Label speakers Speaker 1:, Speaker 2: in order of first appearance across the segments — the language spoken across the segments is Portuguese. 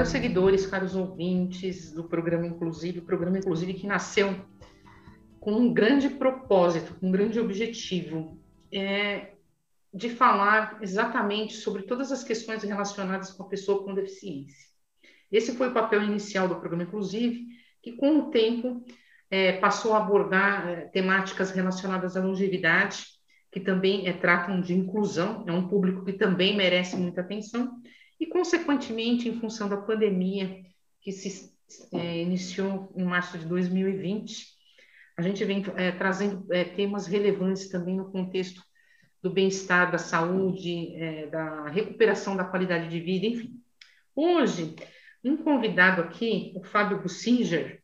Speaker 1: Caros seguidores, caros ouvintes do programa Inclusive, programa Inclusive que nasceu com um grande propósito, com um grande objetivo, é, de falar exatamente sobre todas as questões relacionadas com a pessoa com deficiência. Esse foi o papel inicial do programa Inclusive, que com o tempo é, passou a abordar é, temáticas relacionadas à longevidade, que também é, tratam de inclusão, é um público que também merece muita atenção, e, consequentemente, em função da pandemia que se é, iniciou em março de 2020, a gente vem é, trazendo é, temas relevantes também no contexto do bem-estar, da saúde, é, da recuperação da qualidade de vida, enfim. Hoje, um convidado aqui, o Fábio Bussinger,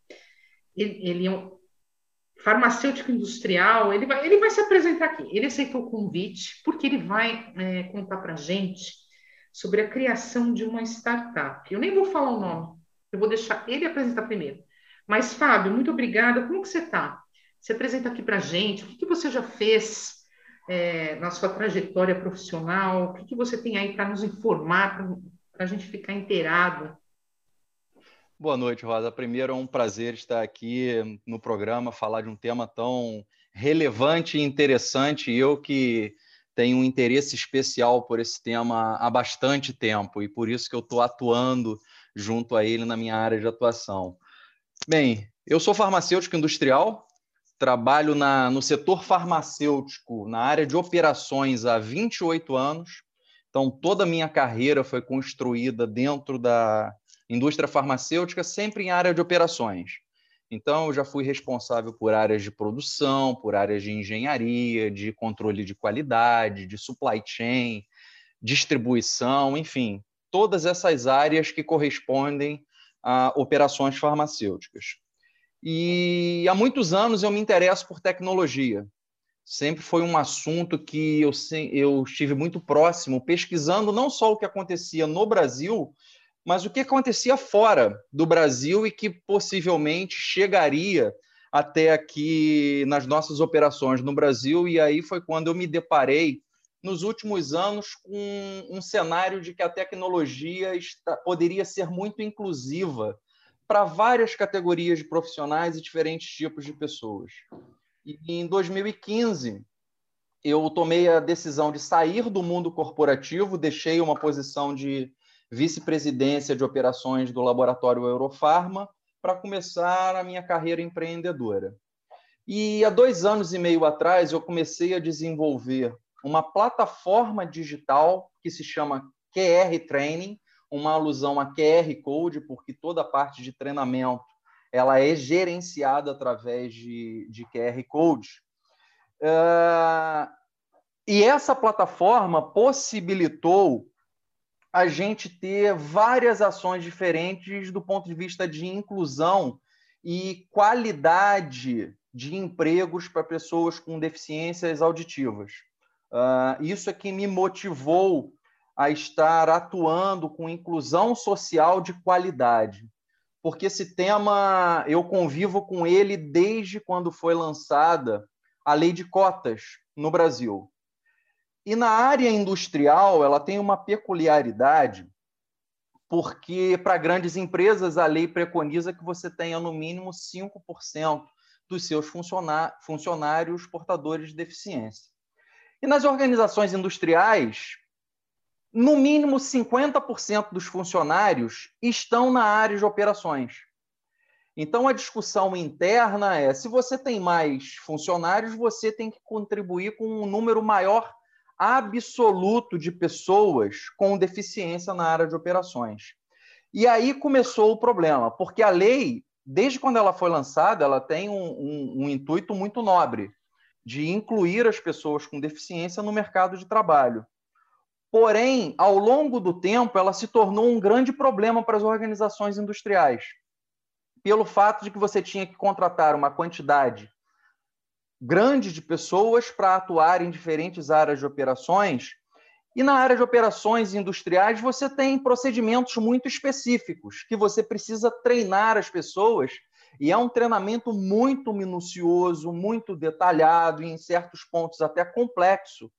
Speaker 1: ele, ele é um farmacêutico industrial, ele vai, ele vai se apresentar aqui. Ele aceitou o convite porque ele vai é, contar para a gente sobre a criação de uma startup. Eu nem vou falar o nome, eu vou deixar ele apresentar primeiro. Mas, Fábio, muito obrigada. Como que você está? Se apresenta aqui para a gente. O que, que, você já fez é, na sua trajetória profissional? O que, que você tem aí para nos informar, para a gente ficar inteirado?
Speaker 2: Boa noite, Rosa. Primeiro, é um prazer estar aqui no programa, falar de um tema tão relevante e interessante. Eu que tenho um interesse especial por esse tema há bastante tempo e por isso que eu estou atuando junto a ele na minha área de atuação. Bem, eu sou farmacêutico industrial, trabalho na, no setor farmacêutico, na área de operações há 28 anos. Então, toda a minha carreira foi construída dentro da indústria farmacêutica, sempre em área de operações. Então, eu já fui responsável por áreas de produção, por áreas de engenharia, de controle de qualidade, de supply chain, distribuição, enfim, todas essas áreas que correspondem a operações farmacêuticas. E há muitos anos eu me interesso por tecnologia. Sempre foi um assunto que eu, eu estive muito próximo, pesquisando não só o que acontecia no Brasil, mas o que acontecia fora do Brasil e que possivelmente chegaria até aqui nas nossas operações no Brasil. E aí foi quando eu me deparei, nos últimos anos, com um cenário de que a tecnologia está, poderia ser muito inclusiva para várias categorias de profissionais e diferentes tipos de pessoas. E em 2015, eu tomei a decisão de sair do mundo corporativo, deixei uma posição de vice-presidência de operações do laboratório Eurofarma, para começar a minha carreira empreendedora. E há dois anos e meio atrás, eu comecei a desenvolver uma plataforma digital que se chama QR Training, uma alusão a QR Code, porque toda a parte de treinamento ela é gerenciada através de, de QR Code. Uh, e essa plataforma possibilitou a gente ter várias ações diferentes do ponto de vista de inclusão e qualidade de empregos para pessoas com deficiências auditivas. Uh, isso é que me motivou a estar atuando com inclusão social de qualidade, porque esse tema eu convivo com ele desde quando foi lançada a lei de cotas no Brasil. E na área industrial, ela tem uma peculiaridade, porque para grandes empresas a lei preconiza que você tenha no mínimo 5% dos seus funcionários portadores de deficiência. E nas organizações industriais, no mínimo 50% dos funcionários estão na área de operações. Então a discussão interna é: se você tem mais funcionários, você tem que contribuir com um número maior absoluto de pessoas com deficiência na área de operações. E aí começou o problema, porque a lei, desde quando ela foi lançada, ela tem um, um, um intuito muito nobre de incluir as pessoas com deficiência no mercado de trabalho. Porém, ao longo do tempo, ela se tornou um grande problema para as organizações industriais. pelo fato de que você tinha que contratar uma quantidade grande de pessoas para atuar em diferentes áreas de operações. E na área de operações industriais, você tem procedimentos muito específicos que você precisa treinar as pessoas, e é um treinamento muito minucioso, muito detalhado e, em certos pontos, até complexo.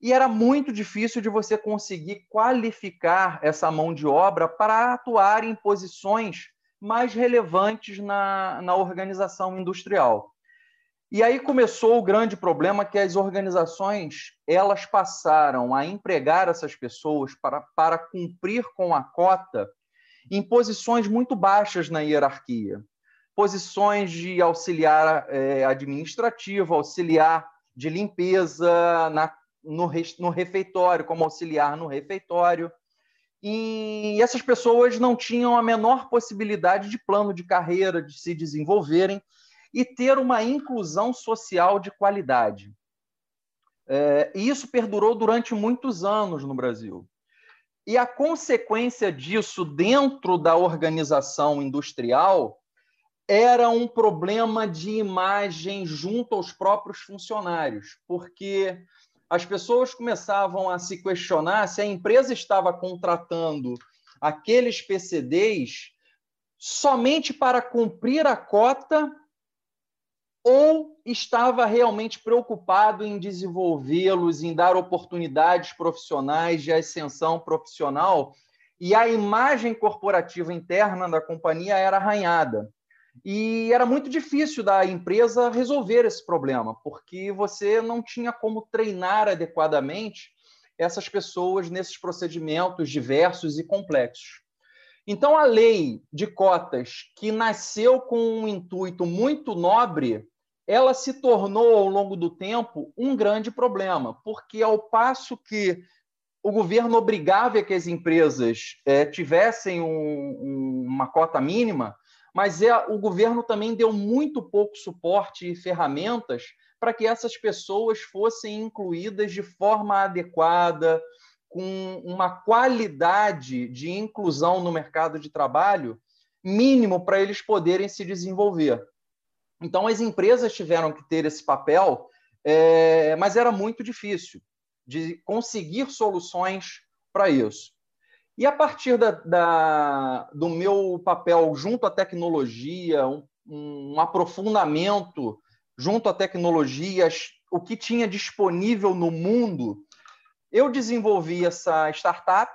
Speaker 2: E era muito difícil de você conseguir qualificar essa mão de obra para atuar em posições mais relevantes na, na organização industrial. E aí começou o grande problema que as organizações elas passaram a empregar essas pessoas para, para cumprir com a cota em posições muito baixas na hierarquia. Posições de auxiliar é, administrativo, auxiliar de limpeza na, no, no refeitório, como auxiliar no refeitório. E essas pessoas não tinham a menor possibilidade de plano de carreira, de se desenvolverem e ter uma inclusão social de qualidade. É, e isso perdurou durante muitos anos no Brasil. E a consequência disso dentro da organização industrial era um problema de imagem junto aos próprios funcionários, porque as pessoas começavam a se questionar se a empresa estava contratando aqueles PCDs somente para cumprir a cota ou estava realmente preocupado em desenvolvê-los, em dar oportunidades profissionais de ascensão profissional, e a imagem corporativa interna da companhia era arranhada. E era muito difícil da empresa resolver esse problema, porque você não tinha como treinar adequadamente essas pessoas nesses procedimentos diversos e complexos. Então, a lei de cotas, que nasceu com um intuito muito nobre, ela se tornou, ao longo do tempo, um grande problema, porque ao passo que o governo obrigava que as empresas é, tivessem um, um, uma cota mínima, mas é, o governo também deu muito pouco suporte e ferramentas para que essas pessoas fossem incluídas de forma adequada, com uma qualidade de inclusão no mercado de trabalho mínimo para eles poderem se desenvolver. Então, as empresas tiveram que ter esse papel, é, mas era muito difícil de conseguir soluções para isso. E a partir da, da, do meu papel junto à tecnologia, um, um aprofundamento junto à tecnologia, o que tinha disponível no mundo, eu desenvolvi essa startup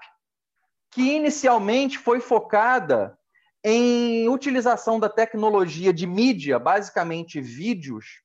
Speaker 2: que inicialmente foi focada em utilização da tecnologia de mídia, basicamente vídeos,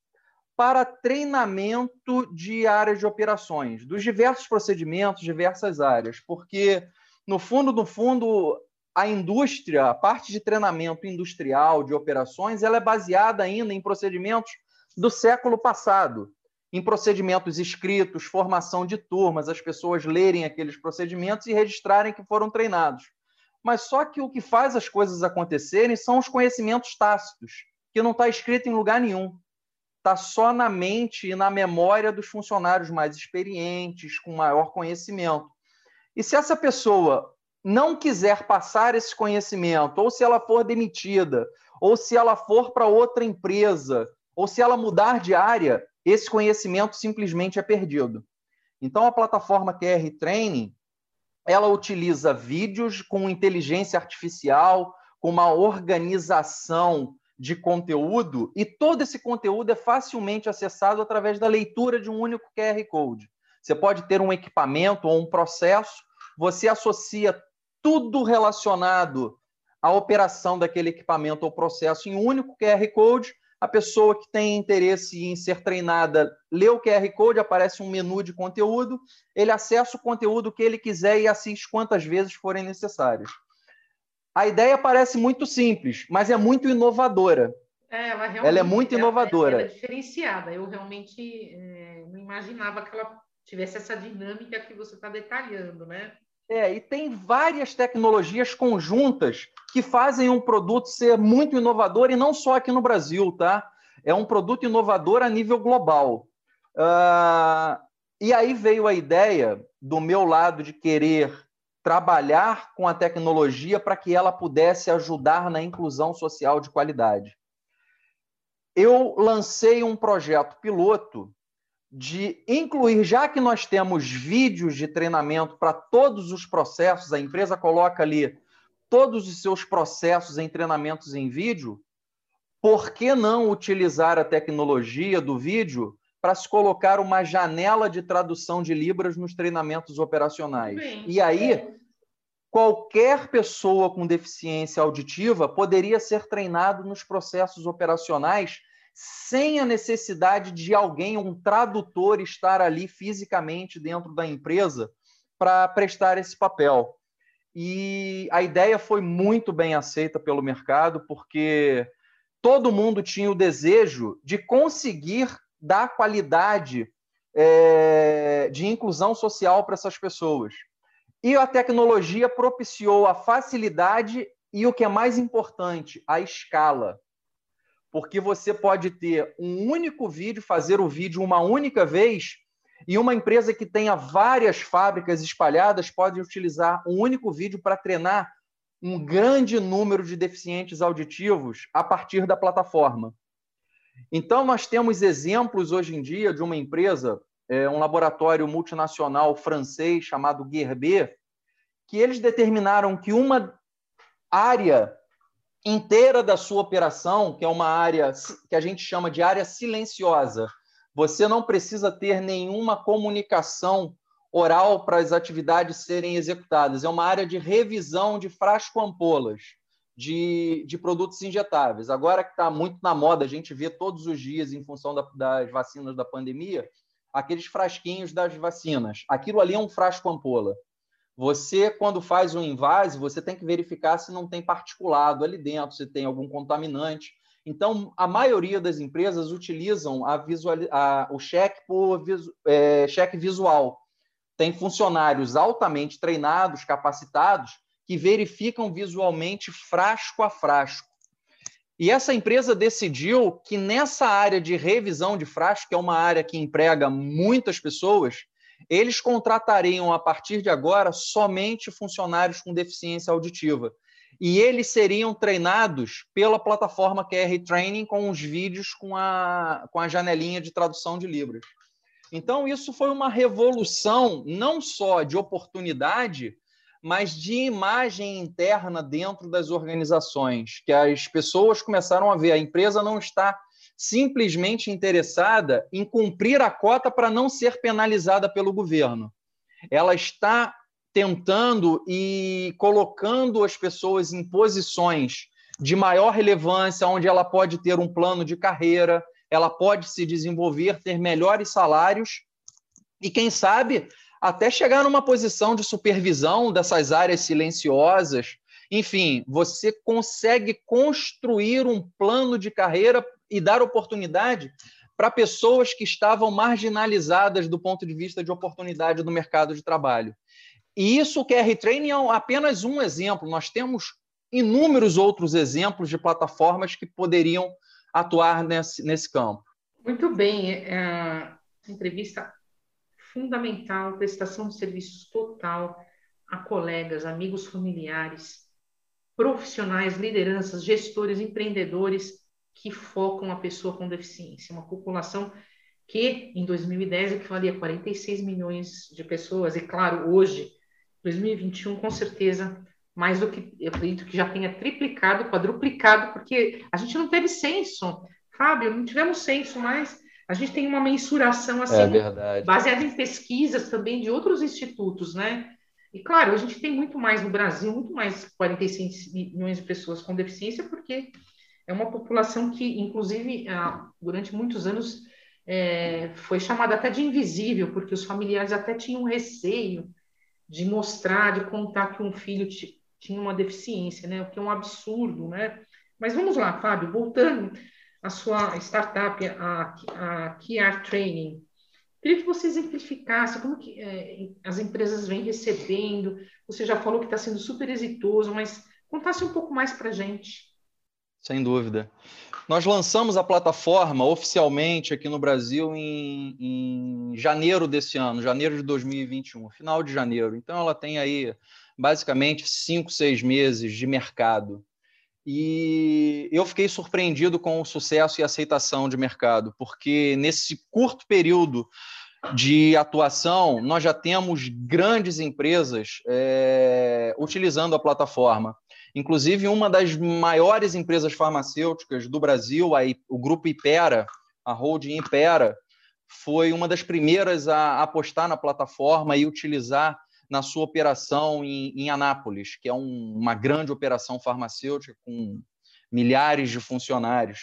Speaker 2: para treinamento de áreas de operações, dos diversos procedimentos, diversas áreas, porque, no fundo, no fundo, a indústria, a parte de treinamento industrial, de operações, ela é baseada ainda em procedimentos do século passado, em procedimentos escritos, formação de turmas, as pessoas lerem aqueles procedimentos e registrarem que foram treinados mas só que o que faz as coisas acontecerem são os conhecimentos tácitos, que não está escrito em lugar nenhum. Está só na mente e na memória dos funcionários mais experientes, com maior conhecimento. E se essa pessoa não quiser passar esse conhecimento, ou se ela for demitida, ou se ela for para outra empresa, ou se ela mudar de área, esse conhecimento simplesmente é perdido. Então, a plataforma QR Training ela utiliza vídeos com inteligência artificial, com uma organização de conteúdo, e todo esse conteúdo é facilmente acessado através da leitura de um único QR Code. Você pode ter um equipamento ou um processo, você associa tudo relacionado à operação daquele equipamento ou processo em um único QR Code a pessoa que tem interesse em ser treinada lê o QR Code, aparece um menu de conteúdo, ele acessa o conteúdo que ele quiser e assiste quantas vezes forem necessárias. A ideia parece muito simples, mas é muito inovadora.
Speaker 1: É, ela,
Speaker 2: ela, é muito inovadora.
Speaker 1: Ela é diferenciada. Eu realmente é, não imaginava que ela tivesse essa dinâmica que você está detalhando, né?
Speaker 2: É, e tem várias tecnologias conjuntas que fazem um produto ser muito inovador, e não só aqui no Brasil, tá? É um produto inovador a nível global. Uh, e aí veio a ideia do meu lado de querer trabalhar com a tecnologia para que ela pudesse ajudar na inclusão social de qualidade. Eu lancei um projeto piloto de incluir, já que nós temos vídeos de treinamento para todos os processos, a empresa coloca ali todos os seus processos em treinamentos em vídeo, por que não utilizar a tecnologia do vídeo para se colocar uma janela de tradução de Libras nos treinamentos operacionais? Bem, e aí, é. qualquer pessoa com deficiência auditiva poderia ser treinado nos processos operacionais sem a necessidade de alguém, um tradutor, estar ali fisicamente dentro da empresa para prestar esse papel. E a ideia foi muito bem aceita pelo mercado, porque todo mundo tinha o desejo de conseguir dar qualidade é, de inclusão social para essas pessoas. E a tecnologia propiciou a facilidade e o que é mais importante, a escala porque você pode ter um único vídeo, fazer o vídeo uma única vez, e uma empresa que tenha várias fábricas espalhadas pode utilizar um único vídeo para treinar um grande número de deficientes auditivos a partir da plataforma. Então, nós temos exemplos hoje em dia de uma empresa, é, um laboratório multinacional francês chamado Gerber, que eles determinaram que uma área inteira da sua operação, que é uma área que a gente chama de área silenciosa. Você não precisa ter nenhuma comunicação oral para as atividades serem executadas. É uma área de revisão de frasco-ampolas de, de produtos injetáveis. Agora que está muito na moda, a gente vê todos os dias, em função da, das vacinas da pandemia, aqueles frasquinhos das vacinas. Aquilo ali é um frasco-ampola. Você, quando faz um invase, você tem que verificar se não tem particulado ali dentro, se tem algum contaminante. Então, a maioria das empresas utilizam a visual, a, o cheque por é, cheque visual. Tem funcionários altamente treinados, capacitados, que verificam visualmente frasco a frasco. E essa empresa decidiu que nessa área de revisão de frasco, que é uma área que emprega muitas pessoas, eles contratariam a partir de agora somente funcionários com deficiência auditiva. E eles seriam treinados pela plataforma QR Training com os vídeos com a, com a janelinha de tradução de Libras. Então, isso foi uma revolução não só de oportunidade, mas de imagem interna dentro das organizações, que as pessoas começaram a ver a empresa não está simplesmente interessada em cumprir a cota para não ser penalizada pelo governo. Ela está tentando e colocando as pessoas em posições de maior relevância, onde ela pode ter um plano de carreira, ela pode se desenvolver, ter melhores salários e, quem sabe, até chegar numa posição de supervisão dessas áreas silenciosas. Enfim, você consegue construir um plano de carreira e dar oportunidade para pessoas que estavam marginalizadas do ponto de vista de oportunidade do mercado de trabalho. E isso o QR Training é apenas um exemplo. Nós temos inúmeros outros exemplos de plataformas que poderiam atuar nesse, nesse campo.
Speaker 1: Muito bem. É, entrevista fundamental, prestação de serviços total a colegas, amigos familiares, profissionais, lideranças, gestores, empreendedores que focam a pessoa com deficiência, uma população que em 2010 equivalia a 46 milhões de pessoas, e claro, hoje, 2021, com certeza, mais do que, eu acredito que já tenha triplicado, quadruplicado, porque a gente não teve censo, Fábio, não tivemos censo, mas a gente tem uma mensuração assim,
Speaker 2: é
Speaker 1: baseada em pesquisas também de outros institutos, né? E claro, a gente tem muito mais no Brasil, muito mais 46 milhões de pessoas com deficiência, porque é uma população que, inclusive, durante muitos anos é, foi chamada até de invisível, porque os familiares até tinham receio de mostrar, de contar que um filho tinha uma deficiência, né? O que é um absurdo, né? Mas vamos lá, Fábio, voltando à sua startup, a, a QR Training. Queria que você exemplificasse como que é, as empresas vêm recebendo. Você já falou que está sendo super exitoso, mas contasse um pouco mais para a gente.
Speaker 2: Sem dúvida. Nós lançamos a plataforma oficialmente aqui no Brasil em, em, janeiro desse ano, janeiro de 2021, final de janeiro. Então, ela tem aí basicamente cinco, seis meses de mercado. E eu fiquei surpreendido com o sucesso e aceitação de mercado, porque nesse curto período de atuação, nós já temos grandes empresas é, utilizando a plataforma. Inclusive, uma das maiores empresas farmacêuticas do Brasil, a, o Grupo Ipera, a holding Ipera, foi uma das primeiras a apostar na plataforma e utilizar na sua operação em, em Anápolis, que é um, uma grande operação farmacêutica com milhares de funcionários.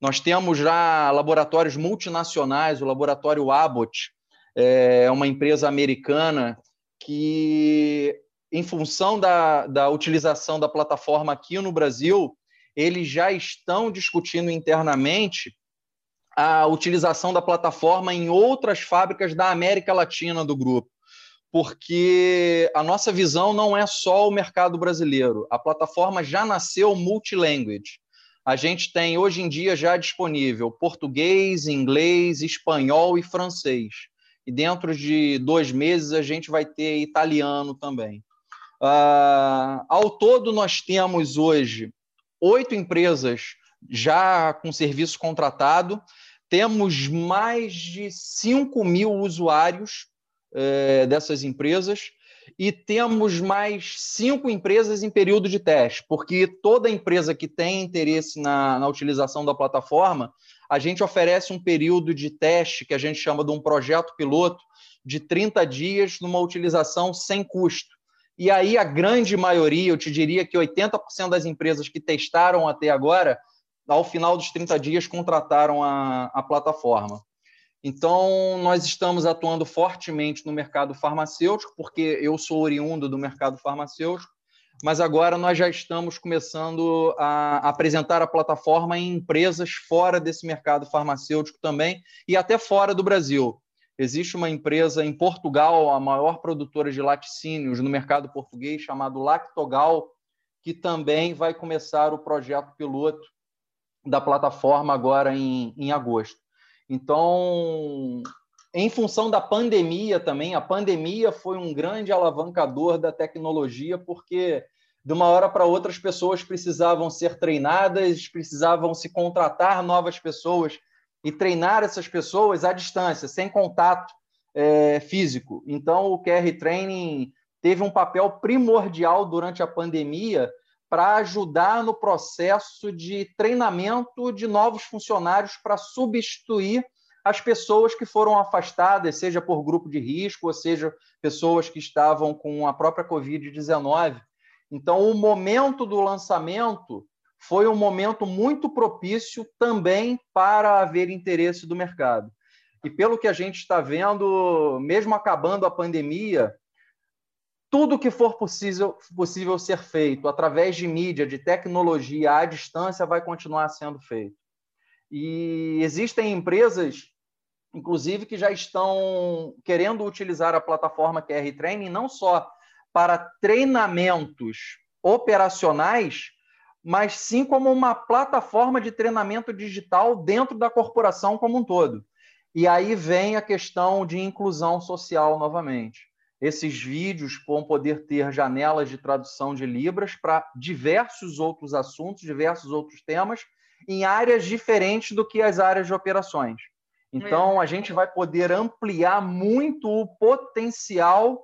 Speaker 2: Nós temos já laboratórios multinacionais, o laboratório Abbott, é uma empresa americana que em função da, da utilização da plataforma aqui no Brasil, eles já estão discutindo internamente a utilização da plataforma em outras fábricas da América Latina do grupo, porque a nossa visão não é só o mercado brasileiro. A plataforma já nasceu multilanguage. A gente tem hoje em dia já disponível português, inglês, espanhol e francês. E dentro de dois meses a gente vai ter italiano também. Uh, ao todo, nós temos hoje oito empresas já com serviço contratado, temos mais de 5 mil usuários eh, dessas empresas e temos mais cinco empresas em período de teste, porque toda empresa que tem interesse na, na utilização da plataforma, a gente oferece um período de teste que a gente chama de um projeto piloto de 30 dias numa utilização sem custo. E aí a grande maioria, eu te diria que 80% das empresas que testaram até agora, ao final dos 30 dias, contrataram a, a plataforma. Então, nós estamos atuando fortemente no mercado farmacêutico, porque eu sou oriundo do mercado farmacêutico, mas agora nós já estamos começando a apresentar a plataforma em empresas fora desse mercado farmacêutico também e até fora do Brasil. Existe uma empresa em Portugal, a maior produtora de laticínios no mercado português, chamado Lactogal, que também vai começar o projeto piloto da plataforma agora em, em agosto. Então, em função da pandemia também, a pandemia foi um grande alavancador da tecnologia, porque de uma hora para outra as pessoas precisavam ser treinadas, precisavam se contratar novas pessoas e treinar essas pessoas à distância, sem contato é, físico. Então, o QR Training teve um papel primordial durante a pandemia para ajudar no processo de treinamento de novos funcionários para substituir as pessoas que foram afastadas, seja por grupo de risco, ou seja, pessoas que estavam com a própria Covid-19. Então, o momento do lançamento foi um momento muito propício também para haver interesse do mercado. E pelo que a gente está vendo, mesmo acabando a pandemia, tudo que for possível, possível ser feito através de mídia, de tecnologia à distância, vai continuar sendo feito. E existem empresas, inclusive, que já estão querendo utilizar a plataforma QR Training não só para treinamentos operacionais, mas sim como uma plataforma de treinamento digital dentro da corporação como um todo. E aí vem a questão de inclusão social novamente. Esses vídeos vão poder ter janelas de tradução de Libras para diversos outros assuntos, diversos outros temas, em áreas diferentes do que as áreas de operações. Então, a gente vai poder ampliar muito o potencial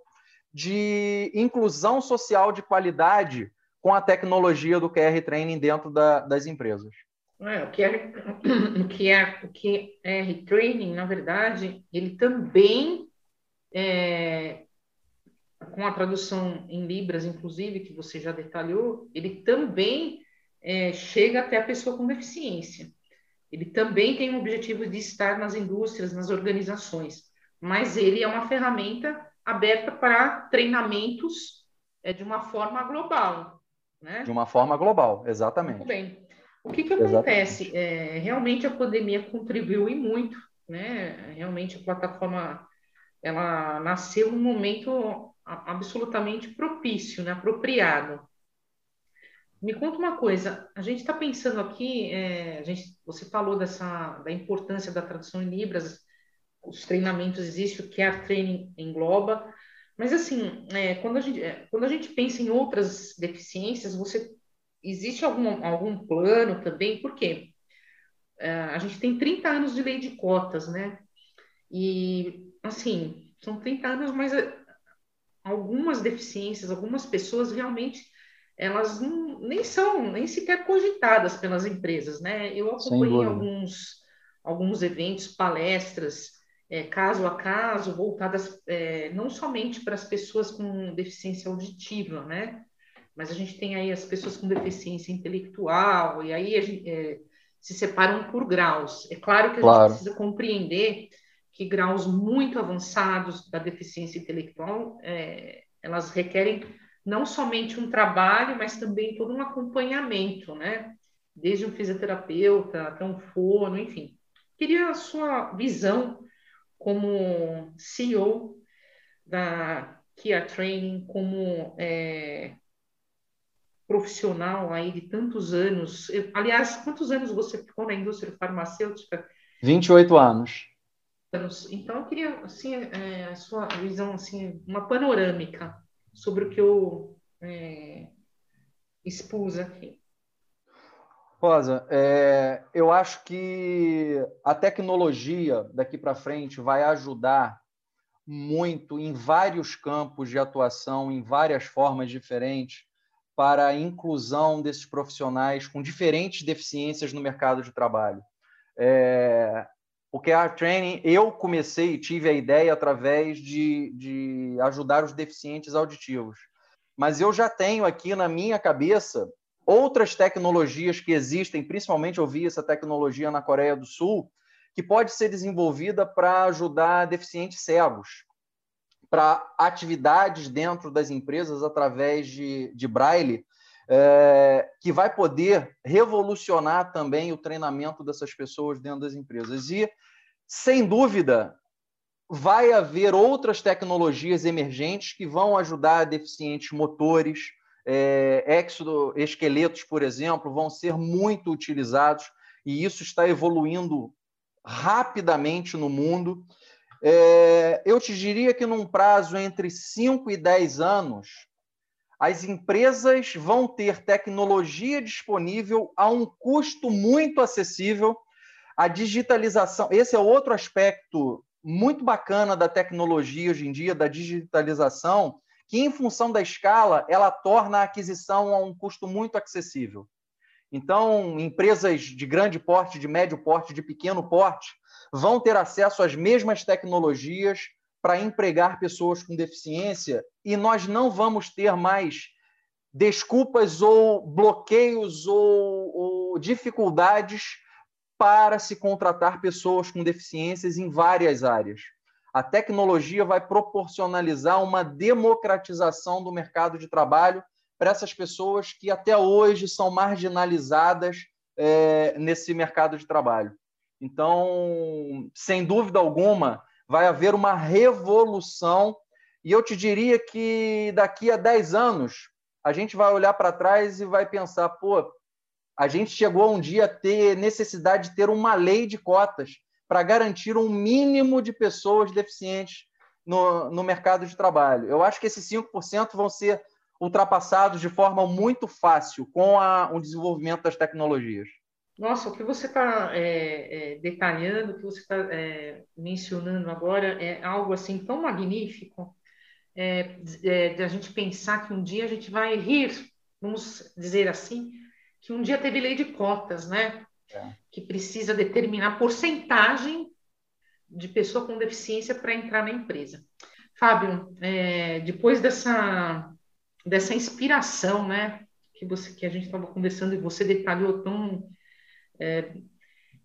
Speaker 2: de inclusão social de qualidade com a tecnologia do QR Training dentro da, das empresas.
Speaker 1: É, o, QR, o, QR, o QR Training, na verdade, ele também, é, com a tradução em Libras, inclusive, que você já detalhou, ele também é, chega até a pessoa com deficiência. Ele também tem o objetivo de estar nas indústrias, nas organizações, mas ele é uma ferramenta aberta para treinamentos é, de uma forma global. Né?
Speaker 2: De uma forma global, exatamente.
Speaker 1: Muito bem. O que, que acontece? É, realmente a pandemia contribuiu e muito, né? Realmente a plataforma ela nasceu num momento absolutamente propício, né? apropriado. Me conta uma coisa, a gente está pensando aqui, é, a gente, você falou dessa, da importância da tradução em Libras, os treinamentos existem, o Care Training engloba, mas assim, é, quando, a gente, é, quando a gente pensa em outras deficiências, você existe algum, algum plano também? Por quê? É, a gente tem 30 anos de lei de cotas, né? E, assim, são 30 anos, mas é, algumas deficiências, algumas pessoas realmente elas não, nem são, nem sequer cogitadas pelas empresas, né? Eu acompanhei alguns, alguns eventos, palestras, é, caso a caso, voltadas é, não somente para as pessoas com deficiência auditiva, né? Mas a gente tem aí as pessoas com deficiência intelectual, e aí a gente, é, se separam por graus. É claro que a claro. gente precisa compreender que graus muito avançados da deficiência intelectual, é, elas requerem não somente um trabalho, mas também todo um acompanhamento, né? Desde um fisioterapeuta até um fono, enfim. Queria a sua visão como CEO da Kia Training, como é, profissional aí de tantos anos. Eu, aliás, quantos anos você ficou na indústria farmacêutica?
Speaker 2: 28 anos.
Speaker 1: Então, eu queria assim, é, a sua visão, assim, uma panorâmica sobre o que eu é, expus aqui.
Speaker 2: Rosa, é, eu acho que a tecnologia daqui para frente vai ajudar muito em vários campos de atuação, em várias formas diferentes, para a inclusão desses profissionais com diferentes deficiências no mercado de trabalho. É, o QR Training, eu comecei, tive a ideia através de, de ajudar os deficientes auditivos. Mas eu já tenho aqui na minha cabeça outras tecnologias que existem, principalmente eu vi essa tecnologia na Coreia do Sul, que pode ser desenvolvida para ajudar deficientes cegos, para atividades dentro das empresas através de, de braille, é, que vai poder revolucionar também o treinamento dessas pessoas dentro das empresas. E, sem dúvida, vai haver outras tecnologias emergentes que vão ajudar deficientes motores, é, exoesqueletos, por exemplo, vão ser muito utilizados e isso está evoluindo rapidamente no mundo. É, eu te diria que num prazo entre 5 e 10 anos, as empresas vão ter tecnologia disponível a um custo muito acessível. A digitalização, esse é outro aspecto muito bacana da tecnologia hoje em dia, da digitalização, que em função da escala, ela torna a aquisição a um custo muito acessível. Então, empresas de grande porte, de médio porte, de pequeno porte, vão ter acesso às mesmas tecnologias para empregar pessoas com deficiência e nós não vamos ter mais desculpas ou bloqueios ou, ou dificuldades para se contratar pessoas com deficiências em várias áreas. A tecnologia vai proporcionalizar uma democratização do mercado de trabalho para essas pessoas que até hoje são marginalizadas é, nesse mercado de trabalho. Então, sem dúvida alguma, vai haver uma revolução. E eu te diria que daqui a 10 anos, a gente vai olhar para trás e vai pensar: pô, a gente chegou um dia a ter necessidade de ter uma lei de cotas para garantir um mínimo de pessoas deficientes no, no mercado de trabalho. Eu acho que esses 5% vão ser ultrapassados de forma muito fácil com a, o desenvolvimento das tecnologias.
Speaker 1: Nossa, o que você está é, é, detalhando, o que você está é, mencionando agora é algo assim tão magnífico é, é, de a gente pensar que um dia a gente vai rir, vamos dizer assim, que um dia teve lei de cotas, né? Que precisa determinar porcentagem de pessoa com deficiência para entrar na empresa. Fábio, é, depois dessa dessa inspiração, né? Que você que a gente estava conversando e você detalhou tão é,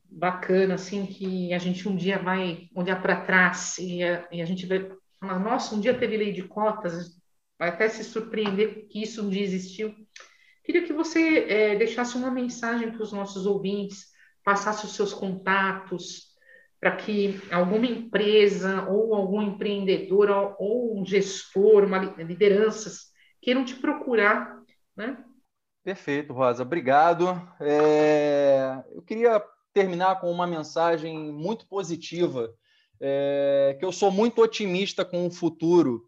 Speaker 1: bacana, assim, que a gente um dia vai olhar para trás e a, e a, gente vai falar, nossa, um dia teve lei de cotas, vai até se surpreender que isso um dia existiu. Queria que você é, deixasse uma mensagem para os nossos ouvintes, passasse os seus contatos, para que alguma empresa ou algum empreendedor ou, um gestor, uma lideranças queiram te procurar, né?
Speaker 2: Perfeito, Rosa. Obrigado. É... Eu queria terminar com uma mensagem muito positiva, é... que eu sou muito otimista com o futuro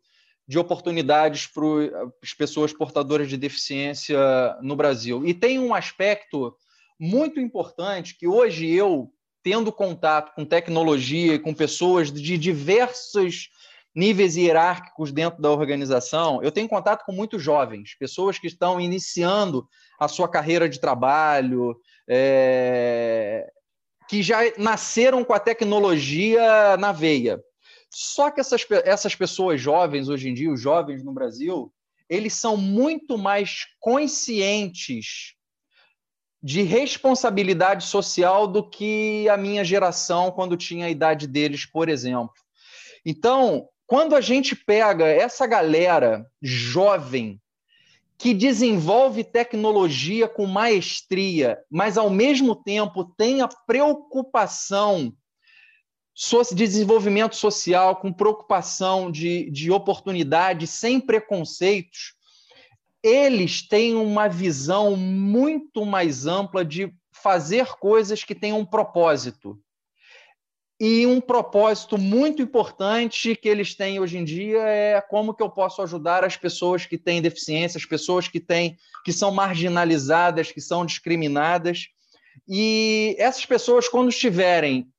Speaker 2: de oportunidades para as pessoas portadoras de deficiência no Brasil. E tem um aspecto muito importante que hoje eu, tendo contato com tecnologia e com pessoas de diversos níveis hierárquicos dentro da organização, eu tenho contato com muitos jovens, pessoas que estão iniciando a sua carreira de trabalho, é, que já nasceram com a tecnologia na veia. Só que essas, essas pessoas jovens, hoje em dia, os jovens no Brasil, eles são muito mais conscientes de responsabilidade social do que a minha geração quando tinha a idade deles, por exemplo. Então, quando a gente pega essa galera jovem que desenvolve tecnologia com maestria, mas ao mesmo tempo tem a preocupação desenvolvimento social, com preocupação de, de oportunidade, sem preconceitos, eles têm uma visão muito mais ampla de fazer coisas que tenham um propósito. E um propósito muito importante que eles têm hoje em dia é como que eu posso ajudar as pessoas que têm deficiência, as pessoas que têm que são marginalizadas, que são discriminadas. E essas pessoas quando estiverem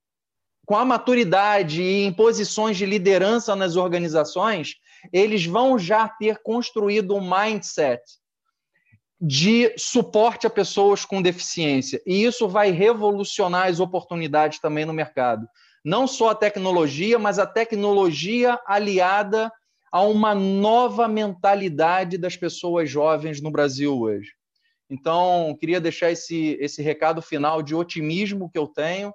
Speaker 2: com a maturidade e em posições de liderança nas organizações, eles vão já ter construído um mindset de suporte a pessoas com deficiência. E isso vai revolucionar as oportunidades também no mercado não só a tecnologia, mas a tecnologia aliada a uma nova mentalidade das pessoas jovens no Brasil hoje. Então, queria deixar esse, esse recado final de otimismo que eu tenho.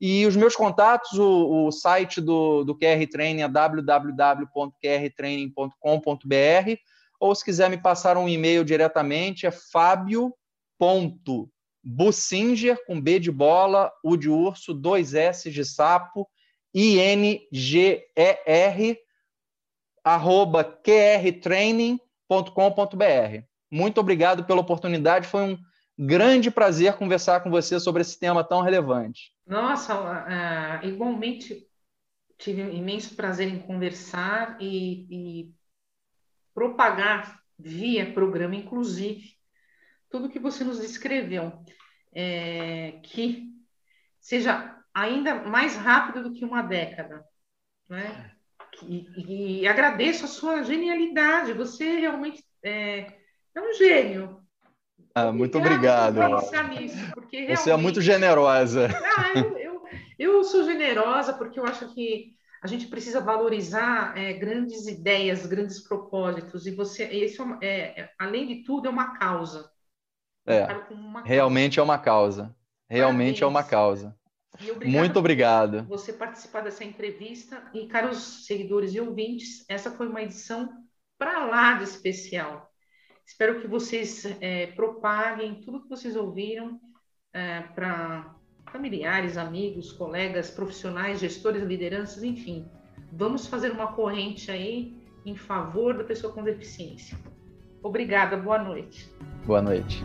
Speaker 2: E os meus contatos, o, o site do, do QR Training é www.qrtraining.com.br ou se quiser me passar um e-mail diretamente é fábio.com Bussinger, com B de bola, U de urso, dois S de sapo, I-N-G-E-R, arroba qrtraining.com.br. Muito obrigado pela oportunidade, foi um grande prazer conversar com você sobre esse tema tão relevante.
Speaker 1: Nossa, uh, igualmente tive um imenso prazer em conversar e, e propagar via programa, inclusive, tudo que você nos descreveu, é, que seja ainda mais rápido do que uma década, né? E, e agradeço a sua genialidade. Você realmente é, é um gênio.
Speaker 2: Ah, muito obrigado.
Speaker 1: Nisso, porque
Speaker 2: realmente... Você é muito generosa.
Speaker 1: Ah, eu, eu, eu, sou generosa porque eu acho que a gente precisa valorizar é, grandes ideias, grandes propósitos. E você, isso é, é, além de tudo, é uma causa.
Speaker 2: É, realmente é uma causa. Realmente Parabéns. é uma causa. Muito obrigado.
Speaker 1: Você participar dessa entrevista. E, caros seguidores e ouvintes, essa foi uma edição para lá de especial. Espero que vocês é, propaguem tudo que vocês ouviram é, para familiares, amigos, colegas, profissionais, gestores, lideranças, enfim. Vamos fazer uma corrente aí em favor da pessoa com deficiência. Obrigada, boa noite.
Speaker 2: Boa noite.